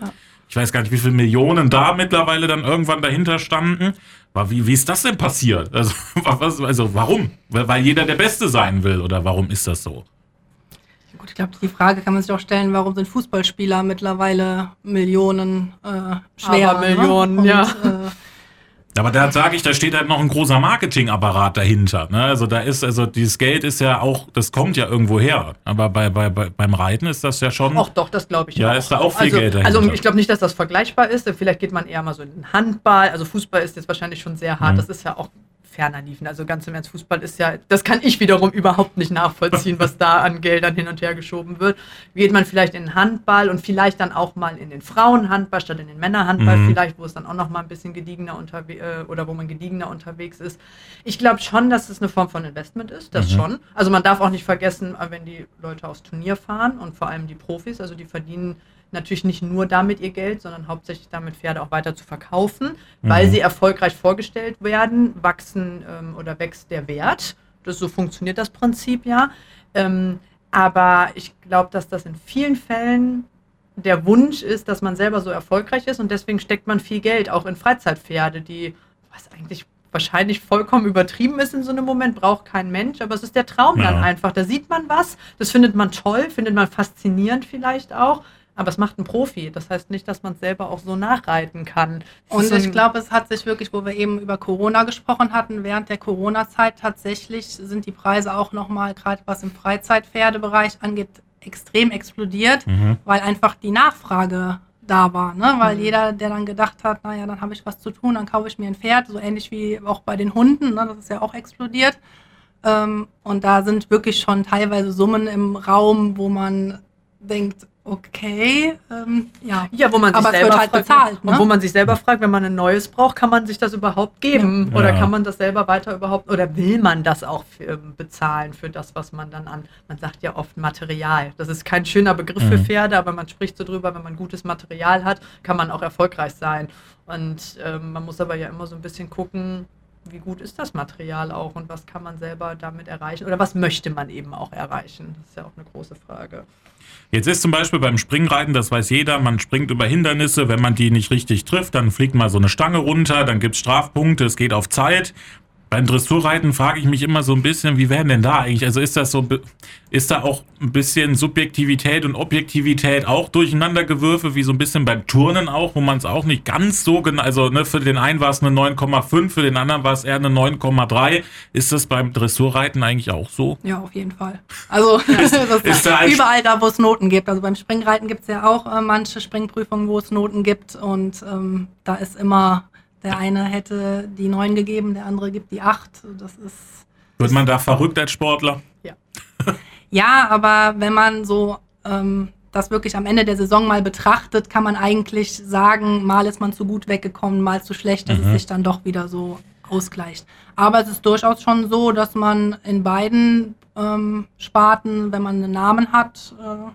ich weiß gar nicht, wie viele Millionen da mittlerweile dann irgendwann dahinter standen. Aber wie, wie ist das denn passiert? Also, was, also warum? Weil jeder der Beste sein will oder warum ist das so? Gut, ich glaube, die Frage kann man sich auch stellen, warum sind Fußballspieler mittlerweile Millionen äh, schwer? Abermillionen, ne? Und, ja. Äh, Aber da sage ich, da steht halt noch ein großer Marketingapparat dahinter. Ne? Also da ist, also dieses Geld ist ja auch, das kommt ja irgendwo her. Aber bei, bei, bei, beim Reiten ist das ja schon. Auch doch, das glaube ich Ja, auch. ist da auch viel also, Geld dahinter. Also ich glaube nicht, dass das vergleichbar ist. Vielleicht geht man eher mal so in den Handball. Also Fußball ist jetzt wahrscheinlich schon sehr hart. Mhm. Das ist ja auch ferner liefen. Also ganz im Ernst, Fußball ist ja, das kann ich wiederum überhaupt nicht nachvollziehen, was da an Geldern hin und her geschoben wird. Geht man vielleicht in den Handball und vielleicht dann auch mal in den Frauenhandball statt in den Männerhandball, Mhm. vielleicht, wo es dann auch noch mal ein bisschen gediegener unterwegs äh, oder wo man gediegener unterwegs ist. Ich glaube schon, dass es eine Form von Investment ist, das Mhm. schon. Also man darf auch nicht vergessen, äh, wenn die Leute aufs Turnier fahren und vor allem die Profis, also die verdienen natürlich nicht nur damit ihr Geld, sondern hauptsächlich damit Pferde auch weiter zu verkaufen, weil Mhm. sie erfolgreich vorgestellt werden, wachsen ähm, oder wächst der Wert. Das, so funktioniert das Prinzip ja. Ähm, aber ich glaube, dass das in vielen Fällen der Wunsch ist, dass man selber so erfolgreich ist und deswegen steckt man viel Geld auch in Freizeitpferde, die, was eigentlich wahrscheinlich vollkommen übertrieben ist in so einem Moment, braucht kein Mensch, aber es ist der Traum Ja. dann einfach. Da sieht man was, das findet man toll, findet man faszinierend vielleicht auch, aber es macht ein Profi. Das heißt nicht, dass man es selber auch so nachreiten kann. Und ich glaube, es hat sich wirklich, wo wir eben über Corona gesprochen hatten, während der Corona-Zeit tatsächlich sind die Preise auch nochmal, gerade was im Freizeitpferdebereich angeht, extrem explodiert, Mhm. weil einfach die Nachfrage da war, ne? weil Mhm. jeder, der dann gedacht hat, naja, dann habe ich was zu tun, dann kaufe ich mir ein Pferd, so ähnlich wie auch bei den Hunden, ne? das ist ja auch explodiert. Ähm, und da sind wirklich schon teilweise Summen im Raum, wo man denkt, okay, ähm, ja. Ja, wo man sich Aber es selber wird halt fragt, bezahlt, ne? Und wo man sich selber fragt, wenn man ein neues braucht, kann man sich das überhaupt geben? Ja. Oder Ja. kann man das selber weiter überhaupt, oder will man das auch für, ähm, bezahlen für das, was man dann an, man sagt ja oft Material. Das ist kein schöner Begriff für Mhm. Pferde, aber man spricht so drüber, wenn man gutes Material hat, kann man auch erfolgreich sein. Und ähm, man muss aber ja immer so ein bisschen gucken, wie gut ist das Material auch und was kann man selber damit erreichen oder was möchte man eben auch erreichen? Das ist ja auch eine große Frage. Jetzt ist zum Beispiel beim Springreiten, das weiß jeder, man springt über Hindernisse, wenn man die nicht richtig trifft, dann fliegt mal so eine Stange runter, dann gibt es Strafpunkte, es geht auf Zeit. Beim Dressurreiten frage ich mich immer so ein bisschen, wie werden denn da eigentlich, also ist das so, ist da auch ein bisschen Subjektivität und Objektivität auch durcheinandergewürfe, wie so ein bisschen beim Turnen auch, wo man es auch nicht ganz so genau, also ne, für den einen war es eine 9,5, für den anderen war es eher eine 9,3. Ist das beim Dressurreiten eigentlich auch so? Ja, auf jeden Fall. Also das ist ist da überall da, wo es Noten gibt. Also beim Springreiten gibt es ja auch äh, manche Springprüfungen, wo es Noten gibt. Und ähm, da ist immer, der eine hätte die 9 gegeben, der andere gibt die 8. Das ist. Wird man da verrückt als Sportler? Ja, aber wenn man so ähm, das wirklich am Ende der Saison mal betrachtet, kann man eigentlich sagen, mal ist man zu gut weggekommen, mal zu schlecht, dass Mhm. es sich dann doch wieder so ausgleicht. Aber es ist durchaus schon so, dass man in beiden ähm, Sparten, wenn man einen Namen hat, äh,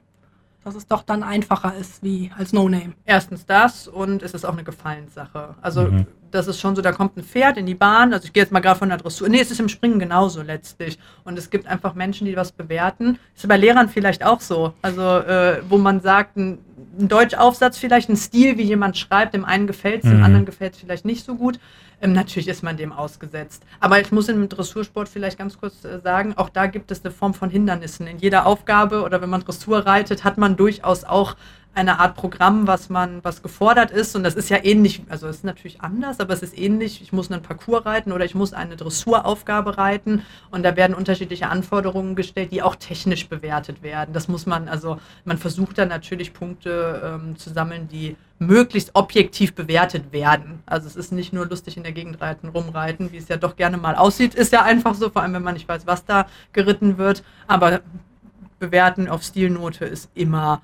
dass es doch dann einfacher ist wie als No-Name. Erstens das und es ist auch eine Gefallenssache. Also Mhm. das ist schon so, da kommt ein Pferd in die Bahn. Also ich gehe jetzt mal gerade von der Dressur. Nee, es ist im Springen genauso letztlich. Und es gibt einfach Menschen, die was bewerten. Ist bei Lehrern vielleicht auch so. Also äh, wo man sagt, ein, ein Deutschaufsatz vielleicht, ein Stil, wie jemand schreibt, dem einen gefällt es, dem Mhm. anderen gefällt es vielleicht nicht so gut. Ähm, natürlich ist man dem ausgesetzt. Aber ich muss im Dressursport vielleicht ganz kurz äh, sagen, auch da gibt es eine Form von Hindernissen. In jeder Aufgabe oder wenn man Dressur reitet, hat man durchaus auch eine Art Programm, was man, was gefordert ist. Und das ist ja ähnlich, also es ist natürlich anders, aber es ist ähnlich. Ich muss einen Parcours reiten oder ich muss eine Dressuraufgabe reiten. Und da werden unterschiedliche Anforderungen gestellt, die auch technisch bewertet werden. Das muss man, also man versucht dann natürlich Punkte ähm, zu sammeln, die möglichst objektiv bewertet werden. Also es ist nicht nur lustig in der Gegend reiten, rumreiten, wie es ja doch gerne mal aussieht, ist ja einfach so, vor allem wenn man nicht weiß, was da geritten wird. Aber bewerten auf Stilnote ist immer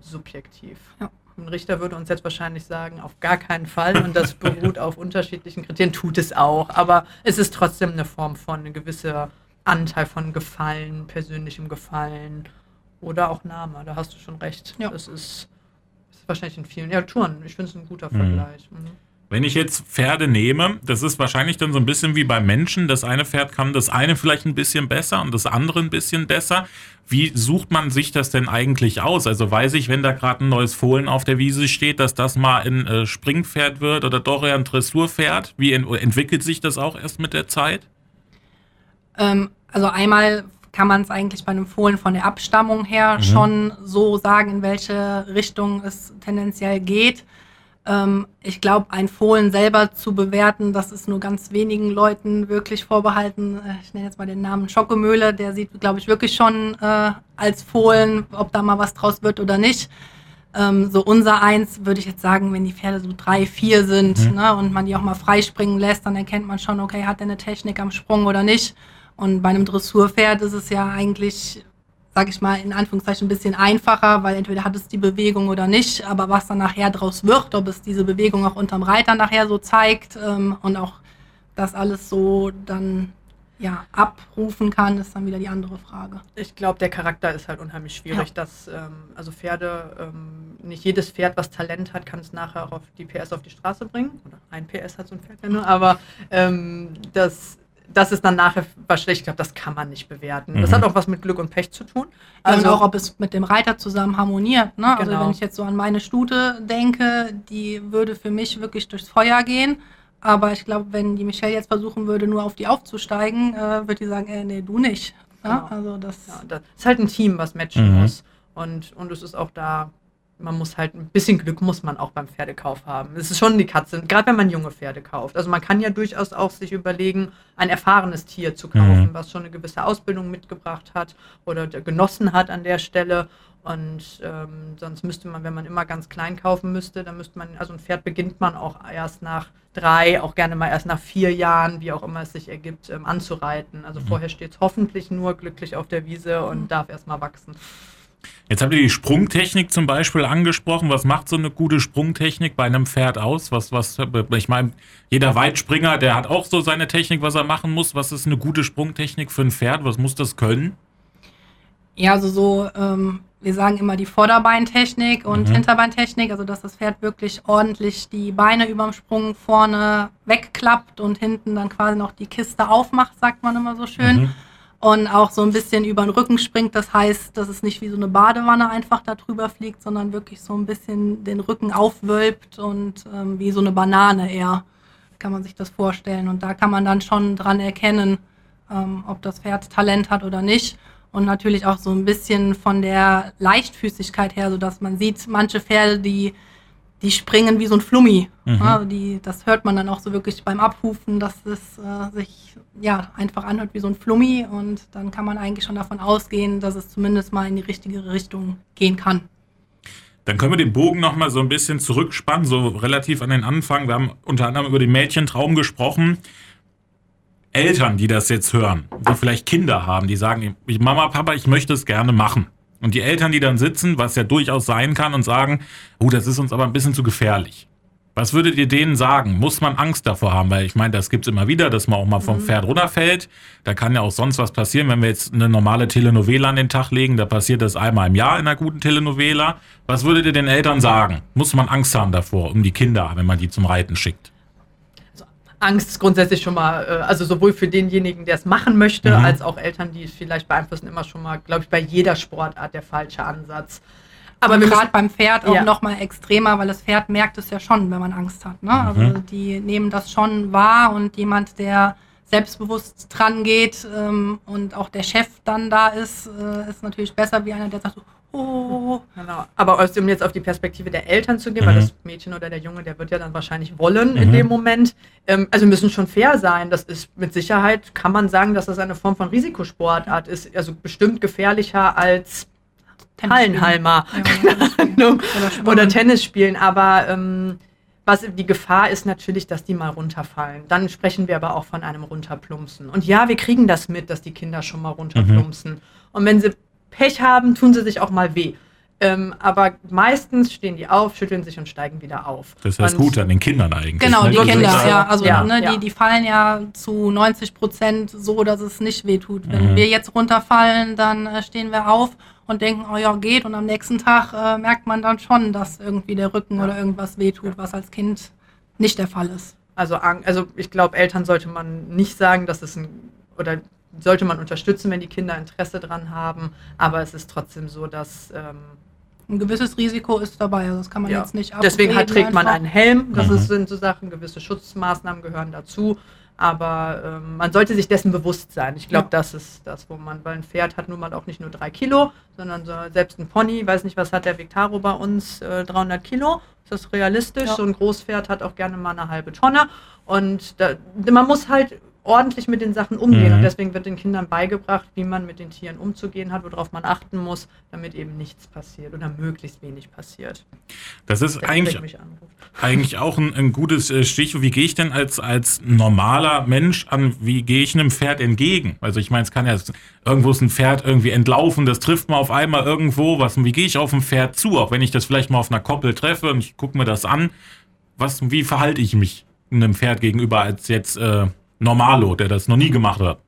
subjektiv. Ja. Ein Richter würde uns jetzt wahrscheinlich sagen, auf gar keinen Fall und das beruht auf unterschiedlichen Kriterien, tut es auch, aber es ist trotzdem eine Form von ein gewisser Anteil von Gefallen, persönlichem Gefallen oder auch Name, da hast du schon recht. Ja. Das ist, ist wahrscheinlich in vielen, ja, Touren, ich finde es ein guter Mhm. Vergleich. Mhm. Wenn ich jetzt Pferde nehme, das ist wahrscheinlich dann so ein bisschen wie beim Menschen. Das eine Pferd kann das eine vielleicht ein bisschen besser und das andere ein bisschen besser. Wie sucht man sich das denn eigentlich aus? Also weiß ich, wenn da gerade ein neues Fohlen auf der Wiese steht, dass das mal ein äh, Springpferd wird oder doch eher ein Dressurpferd? Wie ent entwickelt sich das auch erst mit der Zeit? Ähm, also einmal kann man es eigentlich bei einem Fohlen von der Abstammung her Mhm. schon so sagen, in welche Richtung es tendenziell geht. Ähm, ich glaube, ein Fohlen selber zu bewerten, das ist nur ganz wenigen Leuten wirklich vorbehalten. Äh, Ich nenne jetzt mal den Namen Schockemöhle, der sieht, glaube ich, wirklich schon äh, als Fohlen, ob da mal was draus wird oder nicht. Ähm, so unser eins würde ich jetzt sagen, wenn die Pferde so drei, vier sind Mhm. ne, und man die auch mal freispringen lässt, dann erkennt man schon, okay, hat der eine Technik am Sprung oder nicht. Und bei einem Dressurpferd ist es ja eigentlich, sag ich mal, in Anführungszeichen ein bisschen einfacher, weil entweder hat es die Bewegung oder nicht, aber was dann nachher draus wird, ob es diese Bewegung auch unterm Reiter nachher so zeigt ähm, und auch das alles so dann ja abrufen kann, ist dann wieder die andere Frage. Ich glaube, der Charakter ist halt unheimlich schwierig. Ja. Dass, ähm, also Pferde, ähm, nicht jedes Pferd, was Talent hat, kann es nachher auf die PS auf die Straße bringen. Oder ein PS hat so ein Pferd ja nur, aber ähm, das, das ist dann nachher was schlecht. Ich glaube, das kann man nicht bewerten. Das Mhm. hat auch was mit Glück und Pech zu tun. Also und auch, ob es mit dem Reiter zusammen harmoniert. Ne? Also Genau. wenn ich jetzt so an meine Stute denke, die würde für mich wirklich durchs Feuer gehen. Aber ich glaube, wenn die Michelle jetzt versuchen würde, nur auf die aufzusteigen, äh, würde die sagen, äh, nee, du nicht. Ne? Genau. Also das Ja, das ist halt ein Team, was matchen Mhm. muss. Und, und es ist auch da man muss halt ein bisschen Glück muss man auch beim Pferdekauf haben. Es ist schon die Katze, gerade wenn man junge Pferde kauft. Also man kann ja durchaus auch sich überlegen, ein erfahrenes Tier zu kaufen, mhm. was schon eine gewisse Ausbildung mitgebracht hat oder genossen hat an der Stelle. Und ähm, sonst müsste man, wenn man immer ganz klein kaufen müsste, dann müsste man, also ein Pferd beginnt man auch erst nach drei, auch gerne mal erst nach vier Jahren, wie auch immer es sich ergibt, ähm, anzureiten. Also mhm. vorher steht es hoffentlich nur glücklich auf der Wiese und mhm. darf erst mal wachsen. Jetzt habt ihr die Sprungtechnik zum Beispiel angesprochen. Was macht so eine gute Sprungtechnik bei einem Pferd aus? Was, was, ich meine, jeder Weitspringer, der hat auch so seine Technik, was er machen muss. Was ist eine gute Sprungtechnik für ein Pferd? Was muss das können? Ja, also so, ähm, wir sagen immer die Vorderbeintechnik und mhm. Hinterbeintechnik, also dass das Pferd wirklich ordentlich die Beine überm Sprung vorne wegklappt und hinten dann quasi noch die Kiste aufmacht, sagt man immer so schön. Mhm und auch so ein bisschen über den Rücken springt. Das heißt, dass es nicht wie so eine Badewanne einfach da drüber fliegt, sondern wirklich so ein bisschen den Rücken aufwölbt und ähm, wie so eine Banane eher, kann man sich das vorstellen. Und da kann man dann schon dran erkennen, ähm, ob das Pferd Talent hat oder nicht. Und natürlich auch so ein bisschen von der Leichtfüßigkeit her, so dass man sieht, manche Pferde, die die springen wie so ein Flummi. Mhm. Ja, die, das hört man dann auch so wirklich beim Abhufen, dass es äh, sich ja einfach anhört wie so ein Flummi und dann kann man eigentlich schon davon ausgehen, dass es zumindest mal in die richtige Richtung gehen kann. Dann können wir den Bogen noch mal so ein bisschen zurückspannen, so relativ an den Anfang. Wir haben unter anderem über den Mädchentraum gesprochen. Eltern, die das jetzt hören, die vielleicht Kinder haben, die sagen, Mama, Papa, ich möchte es gerne machen. Und die Eltern, die dann sitzen, was ja durchaus sein kann, und sagen, oh, das ist uns aber ein bisschen zu gefährlich. Was würdet ihr denen sagen? Muss man Angst davor haben? Weil ich meine, das gibt es immer wieder, dass man auch mal vom mhm. Pferd runterfällt. Da kann ja auch sonst was passieren. Wenn wir jetzt eine normale Telenovela an den Tag legen, da passiert das einmal im Jahr in einer guten Telenovela. Was würdet ihr den Eltern sagen? Muss man Angst haben davor, um die Kinder, wenn man die zum Reiten schickt? Angst ist grundsätzlich schon mal, äh, also sowohl für denjenigen, der es machen möchte, mhm. als auch Eltern, die es vielleicht beeinflussen, immer schon mal, glaube ich, bei jeder Sportart der falsche Ansatz. Aber gerade beim Pferd auch ja. noch mal extremer, weil das Pferd merkt es ja schon, wenn man Angst hat. Ne? Also mhm. Also die nehmen das schon wahr und jemand, der selbstbewusst dran geht ähm, und auch der Chef dann da ist, äh, ist natürlich besser wie einer, der sagt, oh. Genau. Aber um jetzt auf die Perspektive der Eltern zu gehen, mhm. weil das Mädchen oder der Junge, der wird ja dann wahrscheinlich wollen mhm. in dem Moment. Ähm, also müssen schon fair sein. Das ist mit Sicherheit, kann man sagen, dass das eine Form von Risikosportart ist. Also bestimmt gefährlicher als Hallenhalmer ja, oder, oder, Tennis spielen. Aber ähm, was die Gefahr ist natürlich, dass die mal runterfallen. Dann sprechen wir aber auch von einem Runterplumpsen. Und ja, wir kriegen das mit, dass die Kinder schon mal runterplumpsen. Mhm. Und wenn sie Pech haben, tun sie sich auch mal weh. Ähm, aber meistens stehen die auf, schütteln sich und steigen wieder auf. Das ist das und Gute an den Kindern eigentlich. Genau, ne? die Kinder, ja. Also ja, ne, ja. Die, die fallen ja zu 90 Prozent so, dass es nicht weh tut. Wenn mhm. wir jetzt runterfallen, dann äh, stehen wir auf und denken, oh ja, geht. Und am nächsten Tag äh, merkt man dann schon, dass irgendwie der Rücken ja. oder irgendwas wehtut, was als Kind nicht der Fall ist. Also, also ich glaube, Eltern sollte man nicht sagen, dass es ein oder sollte man unterstützen, wenn die Kinder Interesse dran haben. Aber es ist trotzdem so, dass ähm, ein gewisses Risiko ist dabei. Also das kann man ja. jetzt nicht Deswegen hat, trägt man einen Helm. Das mhm. ist, sind so Sachen. Gewisse Schutzmaßnahmen gehören dazu. Aber ähm, man sollte sich dessen bewusst sein. Ich glaube, ja. das ist das, wo man, weil ein Pferd hat nun mal auch nicht nur drei Kilo, sondern so, selbst ein Pony, weiß nicht, was hat der Victaro bei uns, äh, 300 Kilo. Ist das realistisch? Ja. So ein Großpferd hat auch gerne mal eine halbe Tonne. Und da, man muss halt ordentlich mit den Sachen umgehen. Mhm. Und deswegen wird den Kindern beigebracht, wie man mit den Tieren umzugehen hat, worauf man achten muss, damit eben nichts passiert oder möglichst wenig passiert. Das ist eigentlich, eigentlich auch ein, ein gutes äh, Stichwort. Wie gehe ich denn als, als normaler Mensch an, wie gehe ich einem Pferd entgegen? Also ich meine, es kann ja, irgendwo ist ein Pferd irgendwie entlaufen, das trifft man auf einmal irgendwo. Was, wie gehe ich auf ein Pferd zu, auch wenn ich das vielleicht mal auf einer Koppel treffe und ich gucke mir das an? Was, wie verhalte ich mich einem Pferd gegenüber als jetzt äh, Normalo, der das noch nie gemacht hat.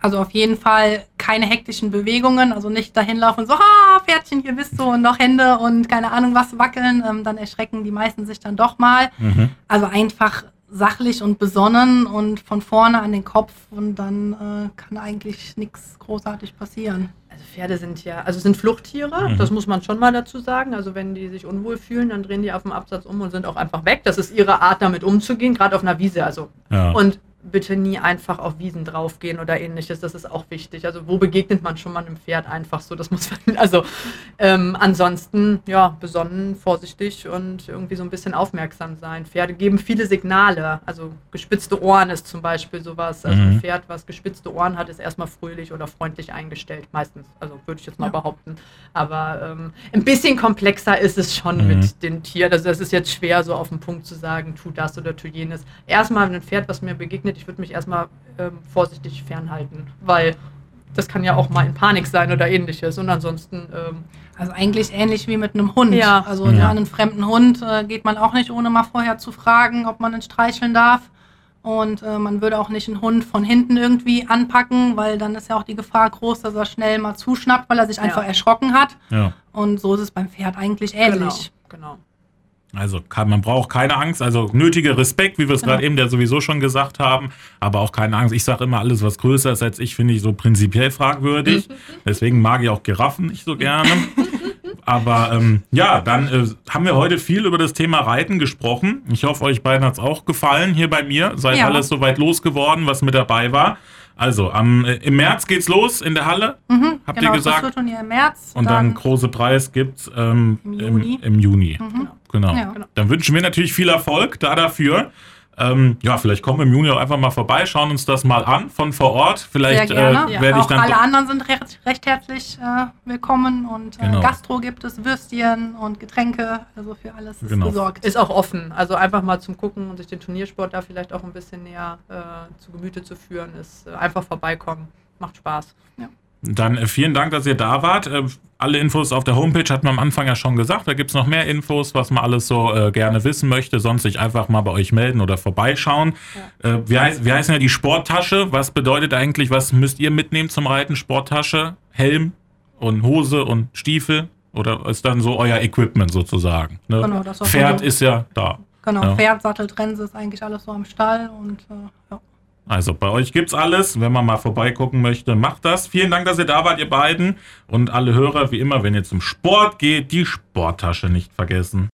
Also auf jeden Fall keine hektischen Bewegungen, also nicht dahin laufen so, ha, Pferdchen, hier bist du und noch Hände und keine Ahnung was wackeln, ähm, dann erschrecken die meisten sich dann doch mal. Mhm. Also einfach sachlich und besonnen und von vorne an den Kopf und dann äh, kann eigentlich nichts großartig passieren. Also Pferde sind ja, also sind Fluchttiere, mhm. das muss man schon mal dazu sagen. Also wenn die sich unwohl fühlen, dann drehen die auf dem Absatz um und sind auch einfach weg. Das ist ihre Art, damit umzugehen, gerade auf einer Wiese. Also ja. und bitte nie einfach auf Wiesen draufgehen oder ähnliches. Das ist auch wichtig. Also wo begegnet man schon mal einem Pferd einfach so? Das muss man, also ähm, ansonsten, ja, besonnen, vorsichtig und irgendwie so ein bisschen aufmerksam sein. Pferde geben viele Signale. Also gespitzte Ohren ist zum Beispiel sowas. Also Mhm. ein Pferd, was gespitzte Ohren hat, ist erstmal fröhlich oder freundlich eingestellt. Meistens, also würde ich jetzt mal Ja. behaupten. Aber ähm, ein bisschen komplexer ist es schon Mhm. mit den Tieren. Also das ist jetzt schwer, so auf den Punkt zu sagen, tu das oder tu jenes. Erstmal ein Pferd, was mir begegnet, ich würde mich erstmal ähm, vorsichtig fernhalten, weil das kann ja auch mal in Panik sein oder ähnliches. Und ansonsten, ähm, Also eigentlich ähnlich wie mit einem Hund. Ja. Also Ja. ja. einen fremden Hund äh, geht man auch nicht, ohne mal vorher zu fragen, ob man ihn streicheln darf. Und äh, man würde auch nicht einen Hund von hinten irgendwie anpacken, weil dann ist ja auch die Gefahr groß, dass er schnell mal zuschnappt, weil er sich einfach Ja. erschrocken hat. Ja. Und so ist es beim Pferd eigentlich ähnlich. Genau, genau. Also kann, man braucht keine Angst, also nötiger Respekt, wie wir es Genau. gerade eben der sowieso schon gesagt haben, aber auch keine Angst. Ich sage immer, alles, was größer ist als ich, finde ich so prinzipiell fragwürdig. Deswegen mag ich auch Giraffen nicht so gerne. Aber ähm, ja, dann äh, haben wir heute viel über das Thema Reiten gesprochen. Ich hoffe, euch beiden hat es auch gefallen hier bei mir. Seid Ja. alles soweit losgeworden, was mit dabei war. Also am, äh, im März geht's los in der Halle, Mhm, Habt genau, ihr gesagt? Das Turnier im März. und dann große Preis gibt's ähm, Im im, Juni. im Juni. Mhm. Genau. Ja. Dann wünschen wir natürlich viel Erfolg da dafür. Ähm, ja, vielleicht kommen wir im Juni auch einfach mal vorbei, schauen uns das mal an von vor Ort. Vielleicht Sehr gerne. äh, Ja, werde ich auch dann. alle anderen sind recht, recht herzlich äh, willkommen und äh, Genau. Gastro gibt es, Würstchen und Getränke, also für alles ist Genau. gesorgt. Ist auch offen. Also einfach mal zum Gucken und sich den Turniersport da vielleicht auch ein bisschen näher äh, zu Gemüte zu führen, ist äh, einfach vorbeikommen. Macht Spaß. Dann äh, vielen Dank, dass ihr da wart. Äh, alle Infos auf der Homepage hatten wir am Anfang ja schon gesagt. Da gibt es noch mehr Infos, was man alles so äh, gerne wissen möchte. Sonst sich einfach mal bei euch melden oder vorbeischauen. Äh, wie, heißt, wie heißen ja die Sporttasche? Was bedeutet eigentlich, was müsst ihr mitnehmen zum Reiten? Sporttasche, Helm und Hose und Stiefel? Oder ist dann so euer Equipment sozusagen? Ne? Genau, Pferd so- ist ja da. Genau, Ja. Pferd, Sattel, Trense ist eigentlich alles so am Stall und äh, ja. Also bei euch gibt's alles. Wenn man mal vorbeigucken möchte, macht das. Vielen Dank, dass ihr da wart, ihr beiden. Und alle Hörer, wie immer, wenn ihr zum Sport geht, die Sporttasche nicht vergessen.